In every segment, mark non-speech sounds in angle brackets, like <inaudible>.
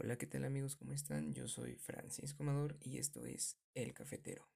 Hola, ¿qué tal amigos? ¿Cómo están? Yo soy Francisco Amador y esto es El Cafetero.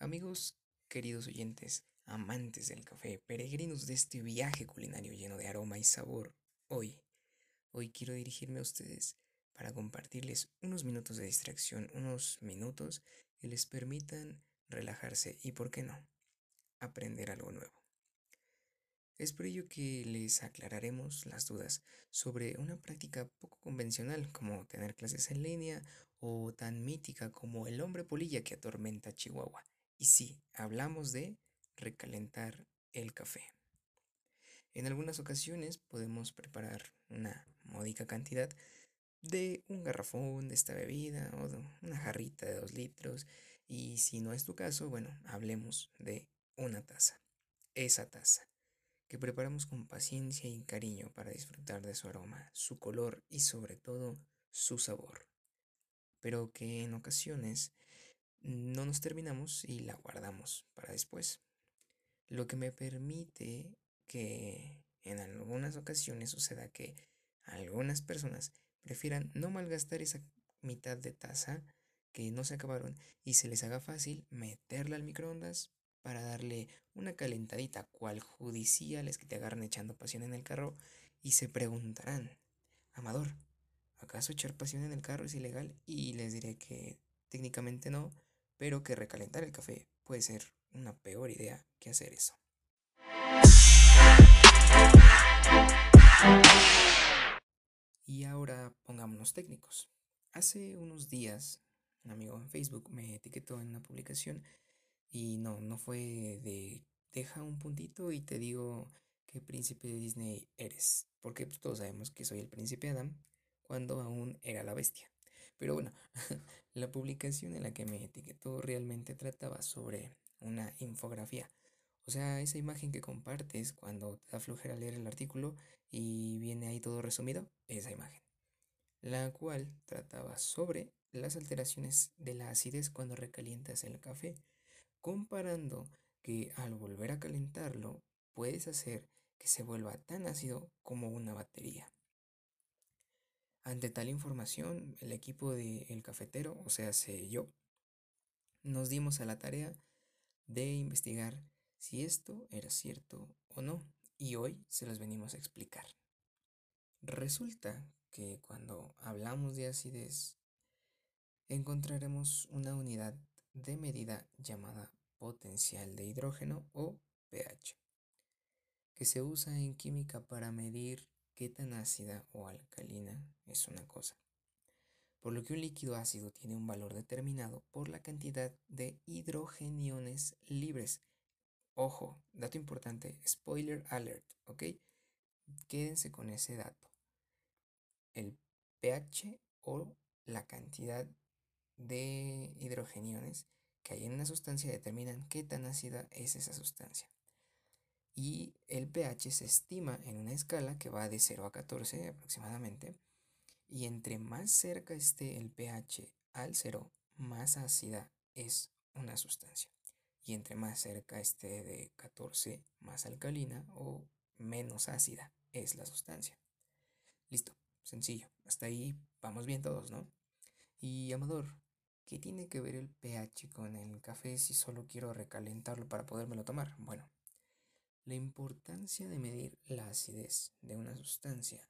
Amigos, queridos oyentes, amantes del café, peregrinos de este viaje culinario lleno de aroma y sabor, hoy, hoy quiero dirigirme a ustedes para compartirles unos minutos de distracción, unos minutos que les permitan relajarse y, ¿por qué no?, aprender algo nuevo. Es por ello que les aclararemos las dudas sobre una práctica poco convencional como tener clases en línea o tan mítica como el hombre polilla que atormenta Chihuahua. Y sí, hablamos de recalentar el café. En algunas ocasiones podemos preparar una módica cantidad de un garrafón de esta bebida o de una jarrita de dos litros. Y si no es tu caso, bueno, hablemos de una taza. Esa taza que preparamos con paciencia y cariño para disfrutar de su aroma, su color y sobre todo su sabor. Pero que en ocasiones no nos terminamos y la guardamos para después. Lo que me permite que en algunas ocasiones suceda que algunas personas prefieran no malgastar esa mitad de taza que no se acabaron y se les haga fácil meterla al microondas para darle una calentadita cual judiciales que te agarran echando pasión en el carro y se preguntarán, Amador, ¿acaso echar pasión en el carro es ilegal? Y les diré que técnicamente no, pero que recalentar el café puede ser una peor idea que hacer eso. Y ahora pongámonos técnicos. Hace unos días, un amigo en Facebook me etiquetó en una publicación y no, no fue de deja un puntito y te digo qué príncipe de Disney eres. Porque pues, todos sabemos que soy el príncipe Adam cuando aún era la bestia. Pero bueno, <laughs> la publicación en la que me etiquetó realmente trataba sobre una infografía. O sea, esa imagen que compartes cuando te da leer el artículo y viene ahí todo resumido, esa imagen, la cual trataba sobre las alteraciones de la acidez cuando recalientas el café, comparando que al volver a calentarlo puedes hacer que se vuelva tan ácido como una batería. Ante tal información, el equipo de El Cafetero, o sea, yo, nos dimos a la tarea de investigar si esto era cierto o no y hoy se los venimos a explicar. Resulta que cuando hablamos de acidez, encontraremos una unidad de medida llamada potencial de hidrógeno o pH, que se usa en química para medir qué tan ácida o alcalina es una cosa. Por lo que un líquido ácido tiene un valor determinado por la cantidad de hidrogeniones libres Ojo, dato importante, spoiler alert, ¿ok? Quédense con ese dato. El pH o la cantidad de hidrogeniones que hay en una sustancia determinan qué tan ácida es esa sustancia. Y el pH se estima en una escala que va de 0 a 14 aproximadamente. Y entre más cerca esté el pH al 0, más ácida es una sustancia y entre más cerca esté de 14, más alcalina o menos ácida es la sustancia. Listo, sencillo. Hasta ahí vamos bien todos, ¿no? Y Amador, ¿qué tiene que ver el pH con el café si solo quiero recalentarlo para podérmelo tomar? Bueno, la importancia de medir la acidez de una sustancia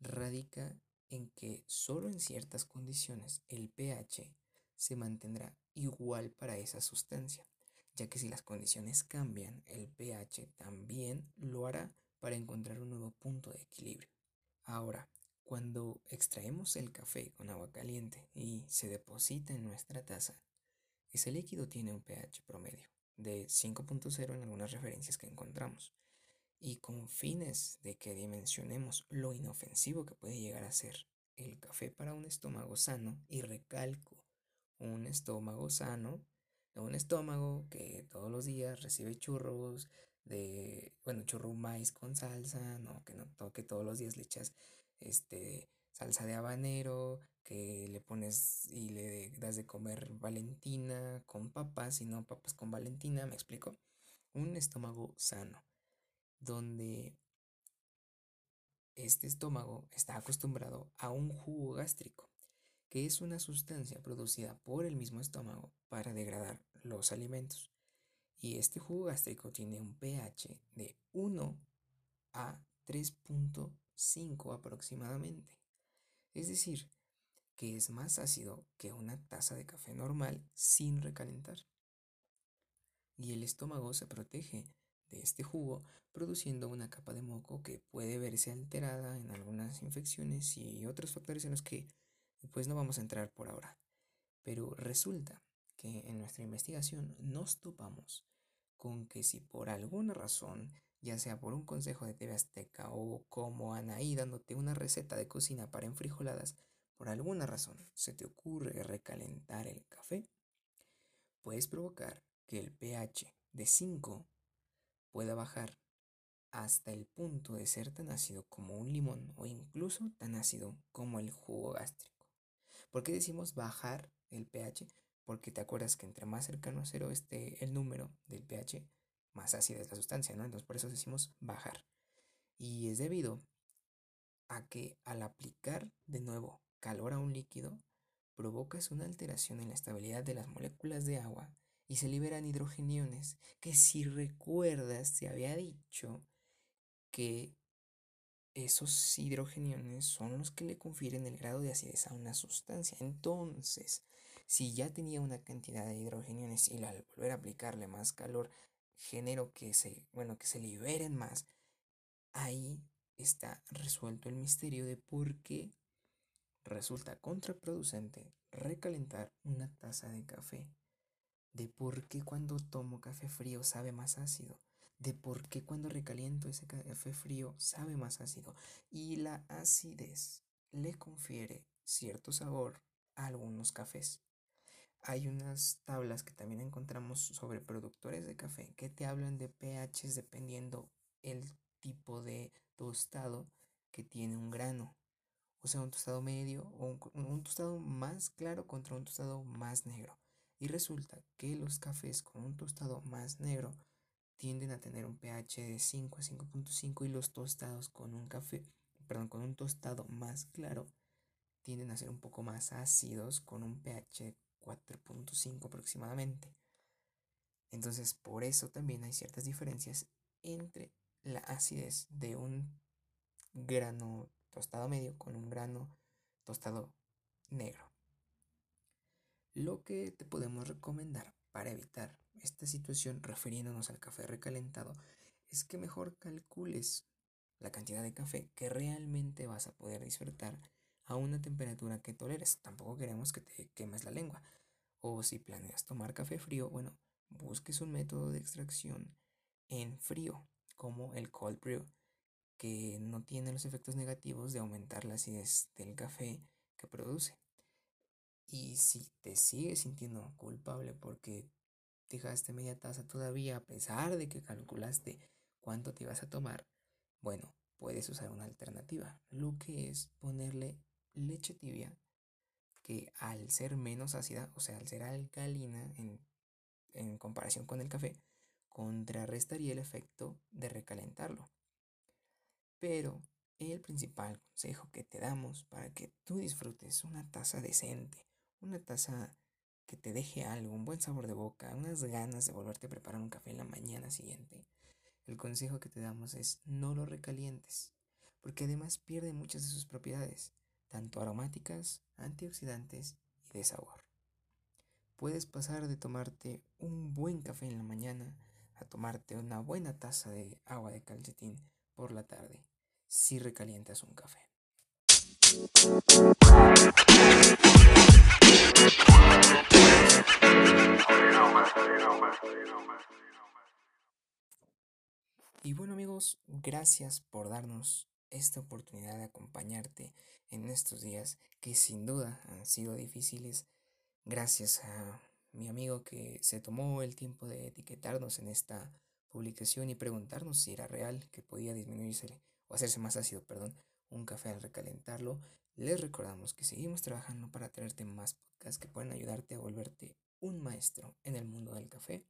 radica en que solo en ciertas condiciones el pH se mantendrá igual para esa sustancia ya que si las condiciones cambian, el pH también lo hará para encontrar un nuevo punto de equilibrio. Ahora, cuando extraemos el café con agua caliente y se deposita en nuestra taza, ese líquido tiene un pH promedio de 5.0 en algunas referencias que encontramos. Y con fines de que dimensionemos lo inofensivo que puede llegar a ser el café para un estómago sano, y recalco, un estómago sano un estómago que todos los días recibe churros de, bueno, churro maíz con salsa, no, que no, que todos los días le echas este, salsa de habanero, que le pones y le das de comer Valentina con papas y no papas con Valentina, me explico. Un estómago sano, donde este estómago está acostumbrado a un jugo gástrico, que es una sustancia producida por el mismo estómago para degradar los alimentos. Y este jugo gástrico tiene un pH de 1 a 3.5 aproximadamente. Es decir, que es más ácido que una taza de café normal sin recalentar. Y el estómago se protege de este jugo produciendo una capa de moco que puede verse alterada en algunas infecciones y otros factores en los que pues no vamos a entrar por ahora. Pero resulta que en nuestra investigación nos topamos con que si por alguna razón, ya sea por un consejo de TV Azteca o como Anaí dándote una receta de cocina para enfrijoladas, por alguna razón se te ocurre recalentar el café, puedes provocar que el pH de 5 pueda bajar hasta el punto de ser tan ácido como un limón o incluso tan ácido como el jugo gástrico. ¿Por qué decimos bajar el pH? Porque te acuerdas que entre más cercano a cero esté el número del pH, más ácida es la sustancia, ¿no? Entonces por eso decimos bajar. Y es debido a que al aplicar de nuevo calor a un líquido, provocas una alteración en la estabilidad de las moléculas de agua y se liberan hidrogeniones que si recuerdas se había dicho que esos hidrogeniones son los que le confieren el grado de acidez a una sustancia. Entonces, si ya tenía una cantidad de hidrogeniones y al volver a aplicarle más calor genero que se, bueno, que se liberen más, ahí está resuelto el misterio de por qué resulta contraproducente recalentar una taza de café, de por qué cuando tomo café frío sabe más ácido, de por qué cuando recaliento ese café frío sabe más ácido y la acidez le confiere cierto sabor a algunos cafés. Hay unas tablas que también encontramos sobre productores de café que te hablan de pHs dependiendo el tipo de tostado que tiene un grano o sea, un tostado medio o un, tostado más claro contra un tostado más negro. Y resulta que los cafés con un tostado más negro tienden a tener un pH de 5 a 5.5 y los tostados con un café, perdón, con un tostado más claro tienden a ser un poco más ácidos con un pH 4.5 aproximadamente. Entonces, por eso también hay ciertas diferencias entre la acidez de un grano tostado medio con un grano tostado negro. Lo que te podemos recomendar para evitar esta situación refiriéndonos al café recalentado es que mejor calcules la cantidad de café que realmente vas a poder disfrutar a una temperatura que toleres. Tampoco queremos que te quemes la lengua. O si planeas tomar café frío, bueno, busques un método de extracción en frío, como el cold brew, que no tiene los efectos negativos de aumentar la acidez del café que produce. Y si te sigues sintiendo culpable porque dejaste media taza todavía a pesar de que calculaste cuánto te ibas a tomar, bueno, puedes usar una alternativa, lo que es ponerle leche tibia que al ser menos ácida, o sea, al ser alcalina en, en comparación con el café, contrarrestaría el efecto de recalentarlo. Pero el principal consejo que te damos para que tú disfrutes una taza decente, una taza que te deje algo, un buen sabor de boca, unas ganas de volverte a preparar un café en la mañana siguiente, el consejo que te damos es no lo recalientes, porque además pierde muchas de sus propiedades, tanto aromáticas, antioxidantes y de sabor. Puedes pasar de tomarte un buen café en la mañana a tomarte una buena taza de agua de calcetín por la tarde si recalientas un café. Y bueno amigos, gracias por darnos esta oportunidad de acompañarte en estos días que sin duda han sido difíciles. Gracias a mi amigo que se tomó el tiempo de etiquetarnos en esta publicación y preguntarnos si era real que podía disminuirse o hacerse más ácido, perdón, un café al recalentarlo. Les recordamos que seguimos trabajando para traerte más podcasts que pueden ayudarte a volverte un maestro en el mundo del café.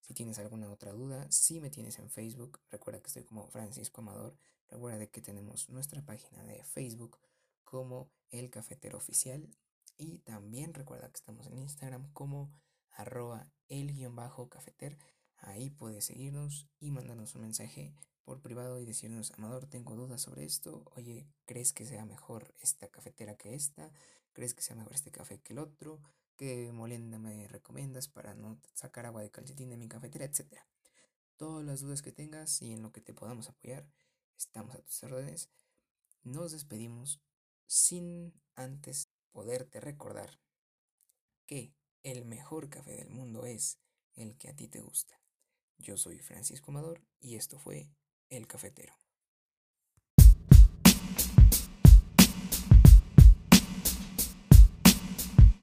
Si tienes alguna otra duda, si me tienes en Facebook, recuerda que estoy como Francisco Amador. Recuerda que tenemos nuestra página de Facebook como El Cafetero Oficial. Y también recuerda que estamos en Instagram como arroba el guion bajo cafeter. Ahí puedes seguirnos y mandarnos un mensaje por privado y decirnos, Amador, tengo dudas sobre esto. Oye, ¿crees que sea mejor esta cafetera que esta? ¿Crees que sea mejor este café que el otro? ¿Qué molienda me recomiendas para no sacar agua de calcetín de mi cafetera? Etcétera. Todas las dudas que tengas y en lo que te podamos apoyar, estamos a tus órdenes. Nos despedimos sin antes poderte recordar que el mejor café del mundo es el que a ti te gusta. Yo soy Francisco Amador y esto fue El Cafetero.